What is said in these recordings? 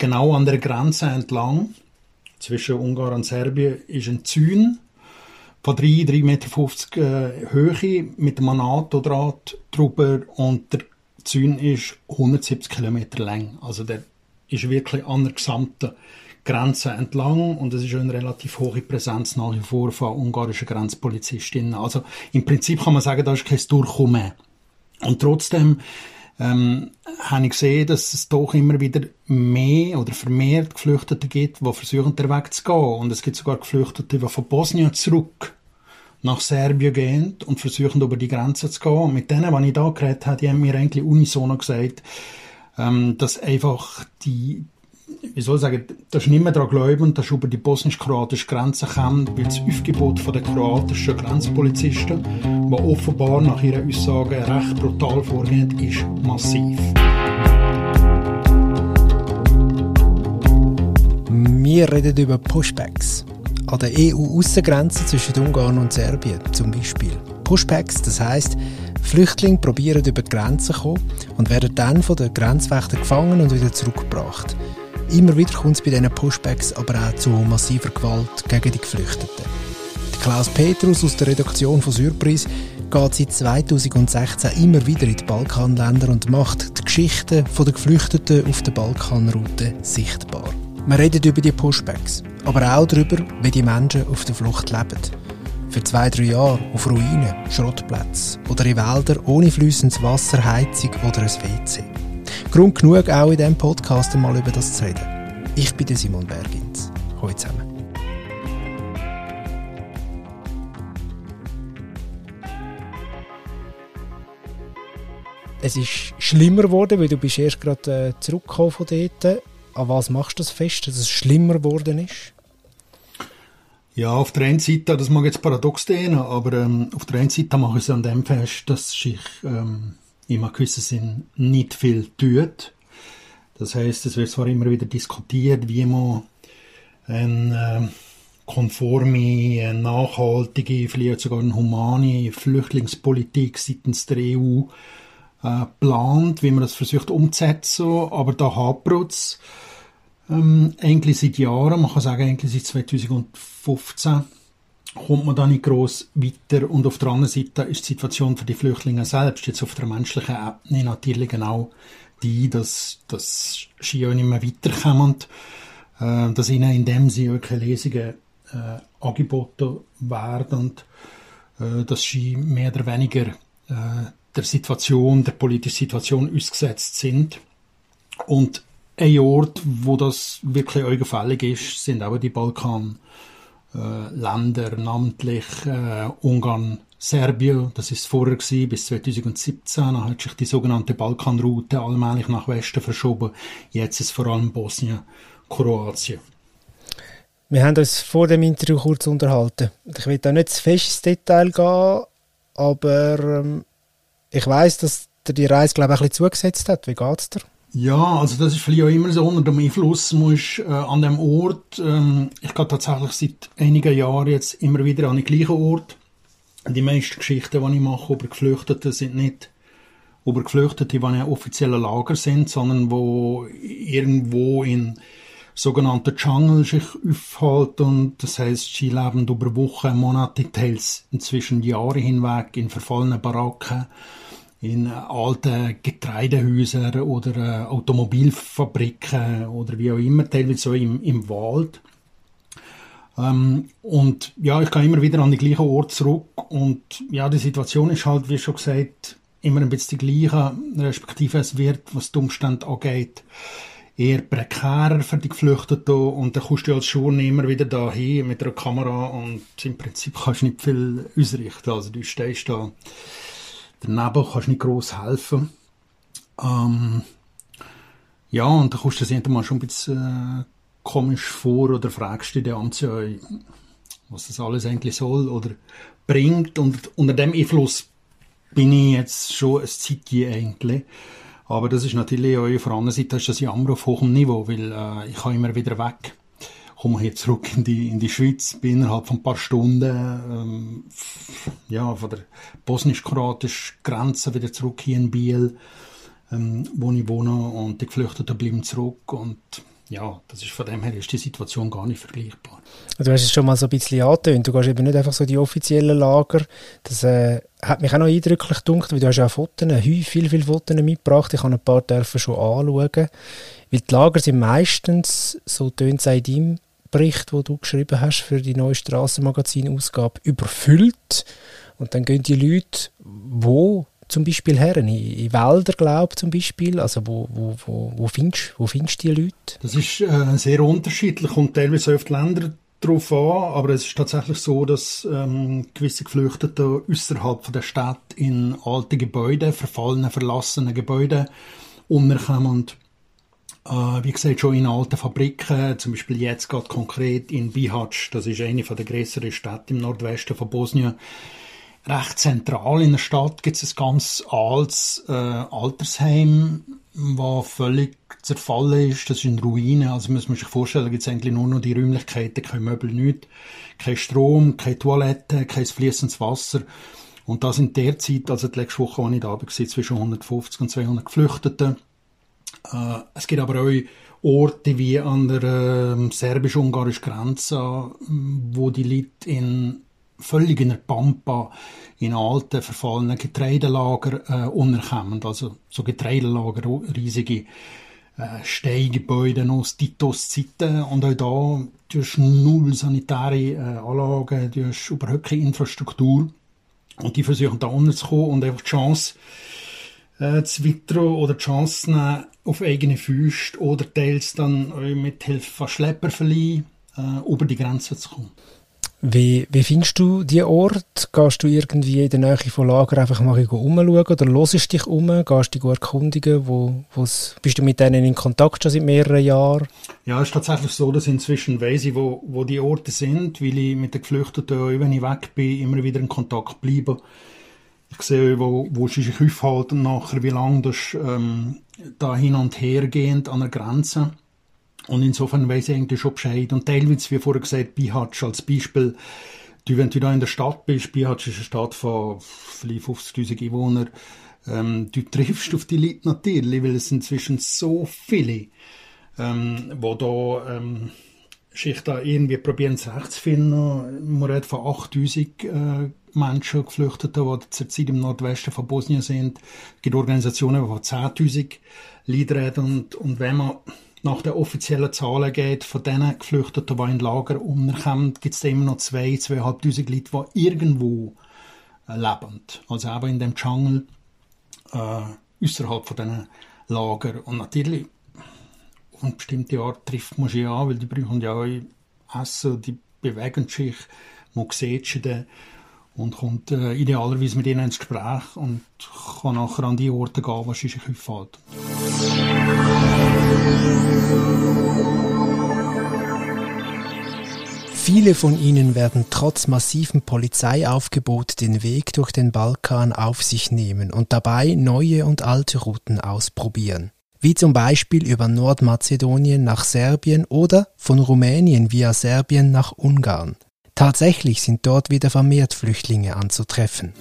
genau an der Grenze entlang zwischen Ungarn und Serbien ist ein Zün von 3, 3,50 Meter äh, Höhe mit einem NATO-Draht drüber und der Zün ist 170 Kilometer lang. Also der ist wirklich an der gesamten Grenze entlang und es ist eine relativ hohe Präsenz nach wie vor von ungarischen Grenzpolizistinnen. Also im Prinzip kann man sagen, da ist kein Durchkommen. Und trotzdem ähm, habe ich gesehen, dass es doch immer wieder mehr oder vermehrt Geflüchtete gibt, die versuchen, den Weg zu gehen. Und es gibt sogar Geflüchtete, die von Bosnien zurück nach Serbien gehen und versuchen, über die Grenze zu gehen. Und mit denen, die ich da geredet habe, die haben mir eigentlich unisono gesagt, ähm, dass einfach die, wie soll ich sagen, das ist nicht mehr daran glauben, dass über die bosnisch-kroatische Grenze kommt, weil das Aufgebot den kroatischen Grenzpolizisten, die offenbar nach ihrer Aussage recht brutal vorgehen, ist massiv. Wir reden über Pushbacks. An der EU-Aussengrenze zwischen Ungarn und Serbien zum Beispiel. Pushbacks, das heisst, Flüchtlinge probieren über die Grenze zu kommen und werden dann von den Grenzwächtern gefangen und wieder zurückgebracht. Immer wieder kommt es bei diesen Pushbacks aber auch zu massiver Gewalt gegen die Geflüchteten. Klaus Petrus aus der Redaktion von Surprise geht seit 2016 immer wieder in die Balkanländer und macht die Geschichten der Geflüchteten auf der Balkanroute sichtbar. Wir reden über die Pushbacks, aber auch darüber, wie die Menschen auf der Flucht leben. Für zwei, drei Jahre auf Ruinen, Schrottplätzen oder in Wäldern ohne fließendes Wasser, Heizung oder ein WC. Grund genug, auch in diesem Podcast einmal über das zu reden. Ich bin Simon Bergins. Hallo zusammen. Es ist schlimmer geworden, weil du bist erst gerade äh, zurückgekommen von dort. An was machst du das fest, dass es schlimmer geworden ist? Ja, auf der einen Seite, das mag jetzt paradox sein, aber ähm, auf der einen Seite mache ich es an dem fest, dass sich ähm, in einem gewissen Sinn nicht viel tut. Das heißt, es wird zwar immer wieder diskutiert, wie man eine äh, konforme, nachhaltige, vielleicht sogar eine humane Flüchtlingspolitik seitens der EU äh, plant, wie man das versucht umzusetzen, aber da hapert es ähm, eigentlich seit Jahren, man kann sagen eigentlich seit 2015, kommt man da nicht groß weiter und auf der anderen Seite ist die Situation für die Flüchtlinge selbst jetzt auf der menschlichen Ebene natürlich genau die, dass, dass sie ja nicht mehr weiterkommen, äh, dass ihnen in dem sie wirklich Lesungen äh, angeboten werden und äh, dass sie mehr oder weniger äh, der Situation, der politischen Situation ausgesetzt sind. Und ein Ort, wo das wirklich augenfällig ist, sind auch die Balkanländer, äh, namentlich äh, Ungarn, Serbien. Das ist vorher gewesen, bis 2017. Dann hat sich die sogenannte Balkanroute allmählich nach Westen verschoben. Jetzt ist vor allem Bosnien, Kroatien. Wir haben uns vor dem Interview kurz unterhalten. Ich will da nicht zu fest ins Detail gehen, aber ähm, ich weiß, dass dir die Reise, glaube ich, ein bisschen zugesetzt hat. Wie geht es dir? Ja, also das ist vielleicht auch immer so unter dem Einfluss musst, äh, an dem Ort. Ähm, ich gehe tatsächlich seit einigen Jahren jetzt immer wieder an den gleichen Ort. Die meisten Geschichten, die ich mache über Geflüchtete, sind nicht über Geflüchtete, die in offiziellen Lager sind, sondern wo irgendwo in sogenannten Jungle sich aufhalten. Und das heißt, sie leben über Wochen, Monate, teils inzwischen Jahre hinweg in verfallenen Baracken in alten Getreidehäusern oder äh, Automobilfabriken oder wie auch immer, teilweise so im, im Wald. Ähm, und ja, ich gehe immer wieder an den gleichen Ort zurück und ja, die Situation ist halt, wie schon gesagt, immer ein bisschen die gleiche, respektive es wird, was die Umstände angeht, eher prekärer für die Geflüchteten und dann kommst du als Schule immer wieder da hin mit einer Kamera und im Prinzip kannst du nicht viel ausrichten, also du stehst da Daneben kannst du nicht gross helfen. Ähm, ja, und da kommst du dir mal schon ein bisschen äh, komisch vor oder fragst dich dann ja, was das alles eigentlich soll oder bringt. Und unter dem Einfluss bin ich jetzt schon ein Zeitchen eigentlich. Aber das ist natürlich auch auf der anderen Seite ist das Jammer auf hohem Niveau, weil äh, ich kann immer wieder weg komme hier zurück in die, in die Schweiz, bin innerhalb von ein paar Stunden ähm, ja, von der bosnisch-kroatischen Grenze wieder zurück hier in Biel, ähm, wo ich wohne und die Geflüchteten bleiben zurück und ja, das ist von dem her ist die Situation gar nicht vergleichbar. Du hast es schon mal so ein bisschen angetönt. Du gehst eben nicht einfach so die offiziellen Lager. Das äh, hat mich auch noch eindrücklich gedacht, weil du hast ja auch Fotos, viel, viel, viel Fotos mitgebracht. Ich habe ein paar dürfen schon anschauen. Weil die Lager sind meistens, so tönt es in deinem Bericht, wo du geschrieben hast für die neue Strassenmagazin-Ausgabe, überfüllt. Und dann gehen die Leute, wo zum Beispiel her? In, in Wälder, glaube zum Beispiel? Also wo, wo, wo, wo, findest, wo findest du die Leute? Das ist äh, sehr unterschiedlich und teilweise auf die Länder drauf an, aber es ist tatsächlich so, dass ähm, gewisse Geflüchtete außerhalb der Stadt in alte Gebäude, verfallene, verlassene Gebäude unterkommen und wie gesagt, schon in alten Fabriken, zum Beispiel jetzt gerade konkret in Bihać, das ist eine der größeren Städte im Nordwesten von Bosnien, recht zentral in der Stadt gibt es ein ganz altes äh, Altersheim, das völlig zerfallen ist. Das ist in Ruinen. Also muss man sich vorstellen, gibt es eigentlich nur noch die Räumlichkeiten, kein Möbel, nichts. Kein Strom, keine Toilette, kein fließendes Wasser. Und das in der Zeit, also die letzte Woche, als ich da war, zwischen 150 und 200 Geflüchteten. Äh, es gibt aber auch Orte wie an der äh, serbisch-ungarischen Grenze, wo die Leute in völlig in Pampa in alten, verfallenen Getreidelager äh, unterkommen. Also so Getreidelager, riesige äh, Steingebäude aus Titos-Zeiten. Und auch da, du hast null sanitäre äh, Anlagen, hast überhaupt keine Infrastruktur. Und die versuchen da unterzukommen und einfach die Chance äh, zu wittern oder die Chance zu nehmen, auf eigene Füße oder teils dann mit Hilfe von Schlepperverleih äh, über die Grenze zu kommen. Wie, wie findest du die Ort? Gehst du irgendwie in der Nähe von Lager einfach mal umschauen oder hörst dich um? Gehst du dich erkundigen? Wo, wo's, bist du mit denen in Kontakt schon seit mehreren Jahren? Ja, es ist tatsächlich so, dass inzwischen weiss ich, wo, wo die Orte sind, weil ich mit den Geflüchteten, wenn ich weg bin, immer wieder in Kontakt bleibe. Ich sehe, wo, wo sie sich aufhalten nachher, wie lange das ähm, da hin und her gehend an der Grenze. Und insofern weiß ich eigentlich schon Bescheid. Und teilweise, wie vorher gesagt, Bihatsch als Beispiel, du, wenn du da in der Stadt bist, Bihatsch ist eine Stadt von vielleicht 50.000 Einwohnern, ähm, du triffst auf die Leute natürlich, weil es inzwischen so viele, ähm, wo da ähm, sich da irgendwie probieren, es recht zu finden. Man redet von 8000 äh, Menschen, Geflüchteten, die zurzeit im Nordwesten von Bosnien sind. Es gibt Organisationen, die von 10.000 Leuten reden. Und, und wenn man nach den offiziellen Zahlen geht, von diesen Geflüchteten, die in Lager unterkommen, gibt es immer noch zwei, zweieinhalbtausend Leute, die irgendwo äh, leben. Also eben in dem Dschungel, äh, außerhalb von diesen Lager. Und natürlich, eine bestimmte Art trifft man sie an, weil die brauchen ja auch Essen, die bewegen sich, man sieht sie dann und kommt äh, idealerweise mit ihnen ins Gespräch und kann nachher an die Orte gehen, wo sie sich aufhalten. Viele von ihnen werden trotz massivem Polizeiaufgebot den Weg durch den Balkan auf sich nehmen und dabei neue und alte Routen ausprobieren. Wie zum Beispiel über Nordmazedonien nach Serbien oder von Rumänien via Serbien nach Ungarn. Tatsächlich sind dort wieder vermehrt Flüchtlinge anzutreffen.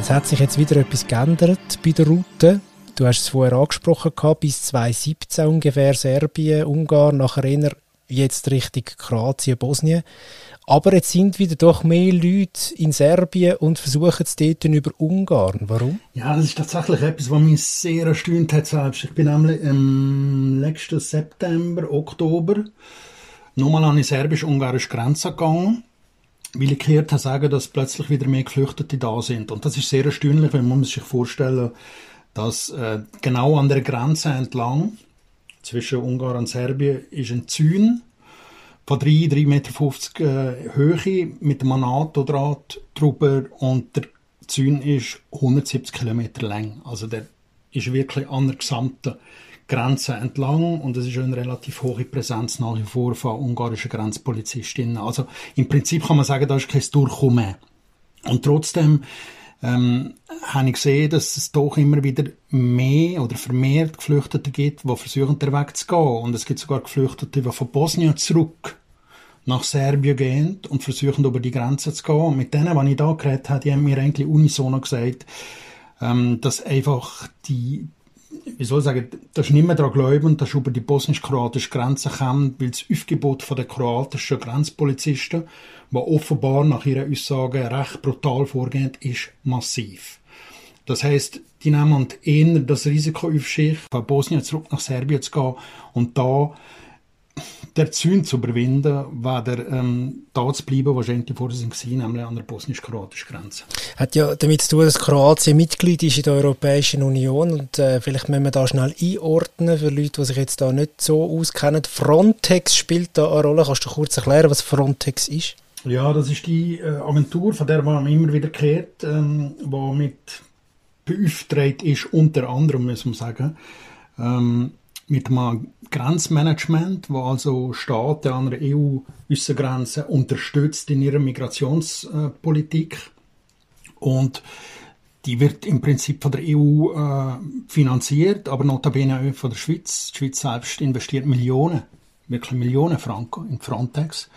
Es hat sich jetzt wieder etwas geändert bei der Route. Du hast es vorher angesprochen, gehabt, bis 2017 ungefähr Serbien, Ungarn, nachher jetzt Richtung Kroatien, Bosnien. Aber jetzt sind wieder doch mehr Leute in Serbien und versuchen es dort über Ungarn. Warum? Ja, das ist tatsächlich etwas, was mich sehr erstaunt hat selbst. Ich bin nämlich im letzten September, Oktober nochmal an die serbisch-ungarische Grenze gegangen weil ich gehört habe sagen, dass plötzlich wieder mehr Geflüchtete da sind. Und das ist sehr erstaunlich, wenn man sich vorstellen, dass äh, genau an der Grenze entlang zwischen Ungarn und Serbien ist ein Zün von 3, 3,50 Meter äh, Höhe mit einem NATO-Draht drüber und der Zün ist 170 Kilometer lang. Also der ist wirklich an der gesamten Grenze entlang und es ist eine relativ hohe Präsenz nach wie vor von ungarischen Grenzpolizistinnen. Also im Prinzip kann man sagen, da ist kein Durchkommen. Und trotzdem ähm, habe ich gesehen, dass es doch immer wieder mehr oder vermehrt Geflüchtete gibt, die versuchen, den Weg zu gehen. Und es gibt sogar Geflüchtete, die von Bosnien zurück nach Serbien gehen und versuchen, über die Grenze zu gehen. Und mit denen, die ich da geredet habe, die haben mir eigentlich unisono gesagt, ähm, dass einfach die, wie soll ich sagen, das ist nicht mehr daran glauben, dass über die bosnisch-kroatische Grenze kommt, weil das Aufgebot der kroatischen Grenzpolizisten, die offenbar nach ihrer Aussage recht brutal vorgehen, ist massiv. Das heißt, die nehmen eher das Risiko auf sich, von Bosnien zurück nach Serbien zu gehen und da der Zünd zu überwinden, weder ähm, da zu bleiben, wo sie vorher sind, nämlich an der bosnisch-kroatischen Grenze. Hat ja damit zu tun, dass Kroatien Mitglied ist in der Europäischen Union und äh, vielleicht müssen wir da schnell einordnen für Leute, die sich jetzt da nicht so auskennen. Frontex spielt da eine Rolle. Kannst du kurz erklären, was Frontex ist? Ja, das ist die äh, Agentur, von der man immer wieder kehrt, ähm, die mit beauftragt ist, unter anderem, muss man sagen, ähm, mit einem Grenzmanagement, wo also Staaten an der EU-Aussengrenze unterstützt in ihrer Migrationspolitik. Und die wird im Prinzip von der EU äh, finanziert, aber notabene auch von der Schweiz. Die Schweiz selbst investiert Millionen, wirklich Millionen Franken in Frontex.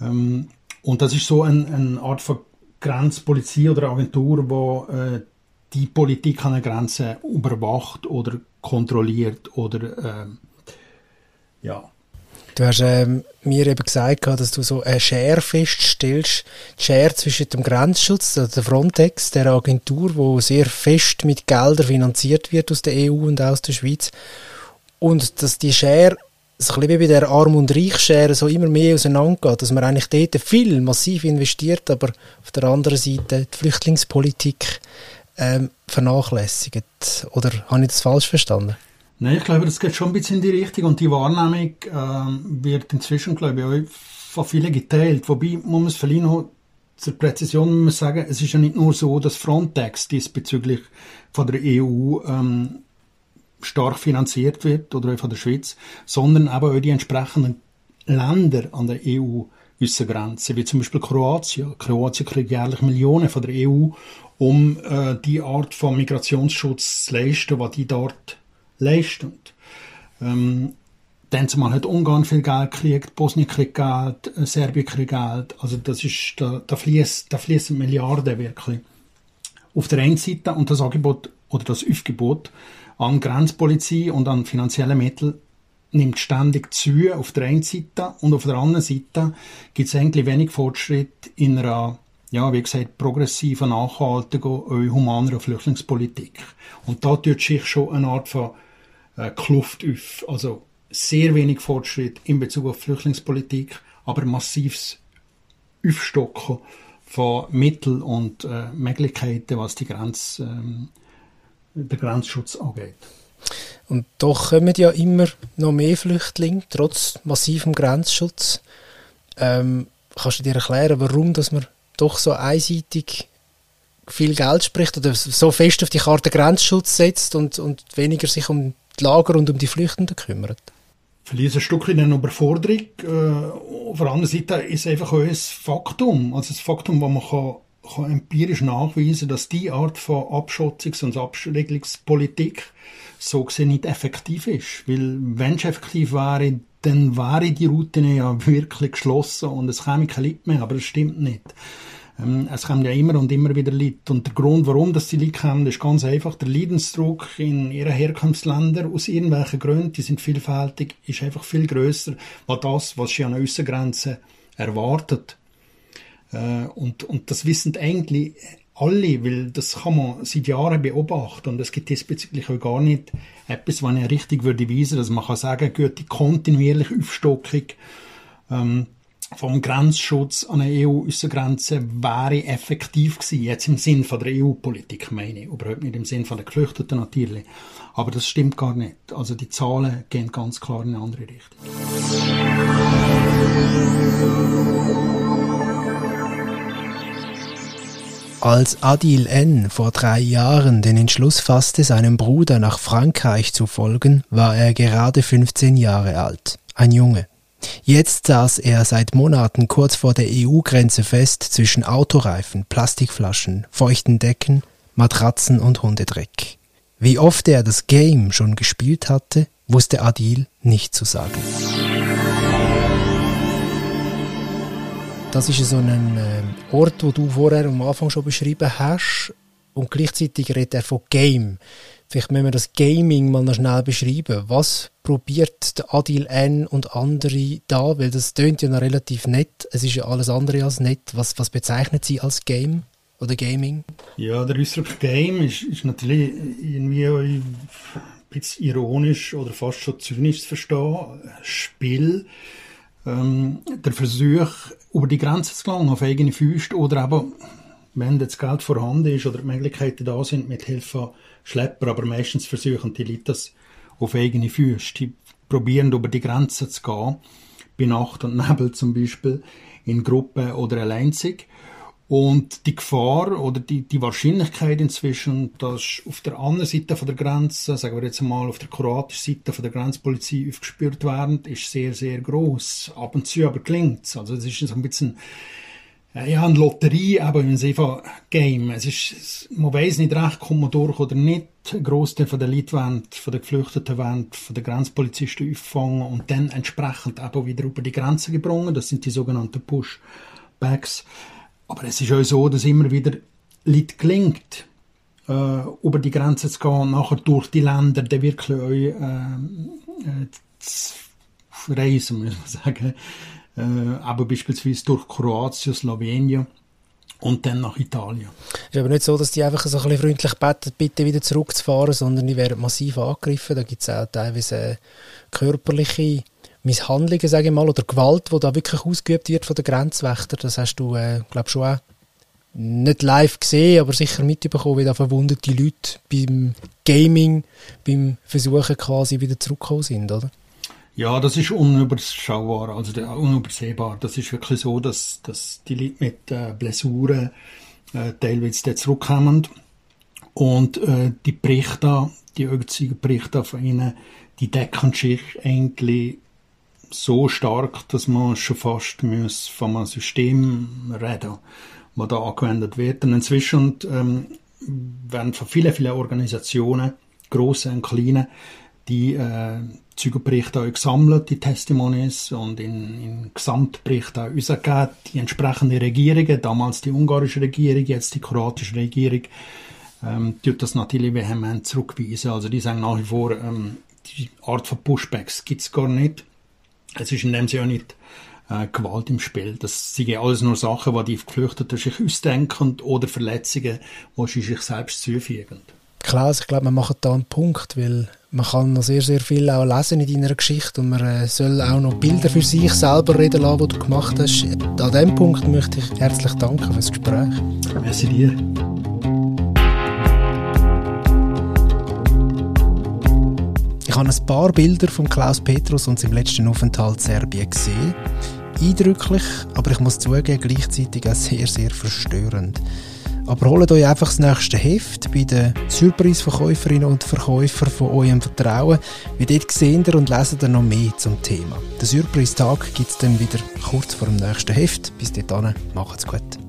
Ähm, und das ist so eine, eine Art von Grenzpolizei oder Agentur, wo äh, die Politik an der Grenze überwacht oder kontrolliert oder ähm, ja. Du hast ähm, mir eben gesagt, dass du so eine Schere feststellst, die Schere zwischen dem Grenzschutz, also der Frontex, der Agentur, wo sehr fest mit Geldern finanziert wird aus der EU und aus der Schweiz, und dass die Schere so ein bisschen wie bei der Arm- und Reichschere so immer mehr auseinandergeht, dass man eigentlich dort viel massiv investiert, aber auf der anderen Seite die Flüchtlingspolitik ähm, vernachlässigt. Oder habe ich das falsch verstanden? Nein, ich glaube, das geht schon ein bisschen in die Richtung und die Wahrnehmung ähm, wird inzwischen, glaube ich, auch von vielen geteilt. Wobei, muss man es vielleicht noch zur Präzision muss sagen, es ist ja nicht nur so, dass Frontex diesbezüglich von der EU ähm, stark finanziert wird oder von der Schweiz, sondern aber auch die entsprechenden Länder an der EU Außengrenzen, wie zum Beispiel Kroatien. Kroatien kriegt jährlich Millionen von der EU, um äh, die Art von Migrationsschutz zu leisten, was die dort leisten. Ähm, dann zumal hat Ungarn viel Geld gekriegt, Bosnien kriegt Geld, äh, Serbien kriegt Geld. Also das ist, da, da fließen da fließen Milliarden wirklich. Auf der einen Seite und das Angebot oder das Aufgebot an Grenzpolizei und an finanziellen Mitteln nimmt ständig zu auf der einen Seite und auf der anderen Seite gibt es eigentlich wenig Fortschritt in einer, ja, wie gesagt, progressiven, nachhaltigen, humaneren Flüchtlingspolitik. Und da tut sich schon eine Art von äh, Kluft auf. Also sehr wenig Fortschritt in Bezug auf Flüchtlingspolitik, aber massives Aufstocken von Mitteln und äh, Möglichkeiten, was die Grenz, ähm, der Grenzschutz angeht. Und doch kommen ja immer noch mehr Flüchtlinge, trotz massivem Grenzschutz. Ähm, kannst du dir erklären, warum dass man doch so einseitig viel Geld spricht oder so fest auf die Karte Grenzschutz setzt und, und weniger sich um die Lager und um die Flüchtenden kümmert? Vielleicht ein Stück eine Überforderung. Äh, auf der anderen Seite ist einfach auch ein Faktum. Also das Faktum, das man kann, kann empirisch nachweisen kann, dass die Art von Abschotzungs- und Abschreckungspolitik so gesehen nicht effektiv ist. Weil wenn es effektiv wäre, dann wäre die Route ja wirklich geschlossen und es käme kein Leute mehr, aber das stimmt nicht. Ähm, es kommen ja immer und immer wieder Leute. Und der Grund, warum das die Leute kommen, ist ganz einfach. Der Leidensdruck in ihren Herkunftsländern, aus irgendwelchen Gründen, die sind vielfältig, ist einfach viel grösser, als das, was sie an der Aussengrenze erwartet. Äh, und, und das wissen eigentlich alle, weil das kann man seit Jahren beobachten und es gibt diesbezüglich auch gar nicht etwas, was ich richtig würde weisen, dass man kann sagen, gut, die kontinuierliche Aufstockung ähm, vom Grenzschutz an der EU-Aussengrenze wäre effektiv gewesen, jetzt im Sinn von der EU-Politik meine ich, überhaupt nicht im Sinn von der Geflüchteten natürlich. Aber das stimmt gar nicht. Also die Zahlen gehen ganz klar in eine andere Richtung. Als Adil N. vor drei Jahren den Entschluss fasste, seinem Bruder nach Frankreich zu folgen, war er gerade 15 Jahre alt. Ein Junge. Jetzt saß er seit Monaten kurz vor der EU-Grenze fest zwischen Autoreifen, Plastikflaschen, feuchten Decken, Matratzen und Hundedreck. Wie oft er das Game schon gespielt hatte, wusste Adil nicht zu sagen. Das ist so ein äh, Ort, wo du vorher am Anfang schon beschrieben hast und gleichzeitig redet er von Game. Vielleicht müssen wir das Gaming mal noch schnell beschreiben. Was probiert der Adil N und andere da? Weil das tönt ja noch relativ nett. Es ist ja alles andere als nett. Was, was bezeichnet sie als Game oder Gaming? Ja, der Ausdruck Game ist, ist natürlich irgendwie ein bisschen ironisch oder fast schon zynisch zu verstehen. Spiel, ähm, der Versuch, über die Grenze zu gelangen, auf eigene Füße oder eben, wenn das Geld vorhanden ist oder die Möglichkeiten da sind, mit Hilfe Schlepper, aber meistens versuchen die Leute das auf eigene Füße. Die probieren über die Grenzen zu gehen, bei Nacht und Nebel zum Beispiel, in Gruppen oder alleinzig. Und die Gefahr oder die, die Wahrscheinlichkeit inzwischen, dass auf der anderen Seite von der Grenze, sagen wir jetzt mal auf der kroatischen Seite von der Grenzpolizei aufgespürt werden, ist sehr, sehr groß. Ab und zu aber klingt Also es ist so ein bisschen ja, eine Lotterie, aber im Sinne von Game. Es ist, man weiß nicht recht, kommt man durch oder nicht. Ein Grossteil von den Leuten von den Geflüchteten wollen, von den Grenzpolizisten auffangen und dann entsprechend eben wieder über die Grenze gebracht. Das sind die sogenannten Pushbacks. Aber es ist auch so, dass immer wieder Leute gelingt, äh, über die Grenze zu gehen, nachher durch die Länder dann wirklich auch, äh, äh, zu reisen, muss man sagen äh, aber beispielsweise durch Kroatien, Slowenien und dann nach Italien. Es ist aber nicht so, dass die einfach so ein bisschen freundlich beten, bitte wieder zurückzufahren, sondern die werden massiv angegriffen. Da gibt es auch teilweise äh, körperliche Misshandlungen, sage ich mal, oder Gewalt, die da wirklich ausgeübt wird von den Grenzwächtern. Das hast du, äh, glaube schon auch nicht live gesehen, aber sicher mitbekommen, wie da verwundete Leute beim Gaming, beim Versuchen quasi wieder zurückgekommen sind, oder? Ja, das ist unüberschaubar, also unübersehbar. Das ist wirklich so, dass, dass die Leute mit äh, Blessuren äh, teilweise zurückkommen und äh, die Berichte, die Berichte von ihnen, die decken sich eigentlich so stark, dass man schon fast muss von einem System reden, das da angewendet wird. Und inzwischen ähm, werden von vielen, vielen Organisationen, grossen und kleinen, die äh, Zeugenberichte auch gesammelt, die Testimonies, und in, in Gesamtbericht auch rausgegeben. Die entsprechenden Regierungen, damals die ungarische Regierung, jetzt die kroatische Regierung, ähm, tut das natürlich vehement zurückweisen. Also die sagen nach wie vor, ähm, die Art von Pushbacks gibt es gar nicht. Es ist in dem Sinne auch nicht äh, Gewalt im Spiel. Das sind alles nur Sachen, die die Geflüchteten sich ausdenken oder Verletzungen, die sie sich selbst zufügen. Klar, also ich glaube, man macht da einen Punkt, weil man kann noch sehr, sehr viel auch lesen in deiner Geschichte und man äh, soll auch noch Bilder für sich selber reden lassen, die du gemacht hast. An diesem Punkt möchte ich herzlich danken für das Gespräch. Merci dir. Habe ein paar Bilder von Klaus Petrus und seinem letzten Aufenthalt in Serbien gesehen. Eindrücklich, aber ich muss zugeben, gleichzeitig auch sehr, sehr verstörend. Aber holt euch einfach das nächste Heft bei den Surprise-Verkäuferinnen und Verkäufern von eurem Vertrauen. Wie dort seht ihr und leset ihr noch mehr zum Thema. Den Surprise-Tag gibt es dann wieder kurz vor dem nächsten Heft. Bis dahin, macht's gut.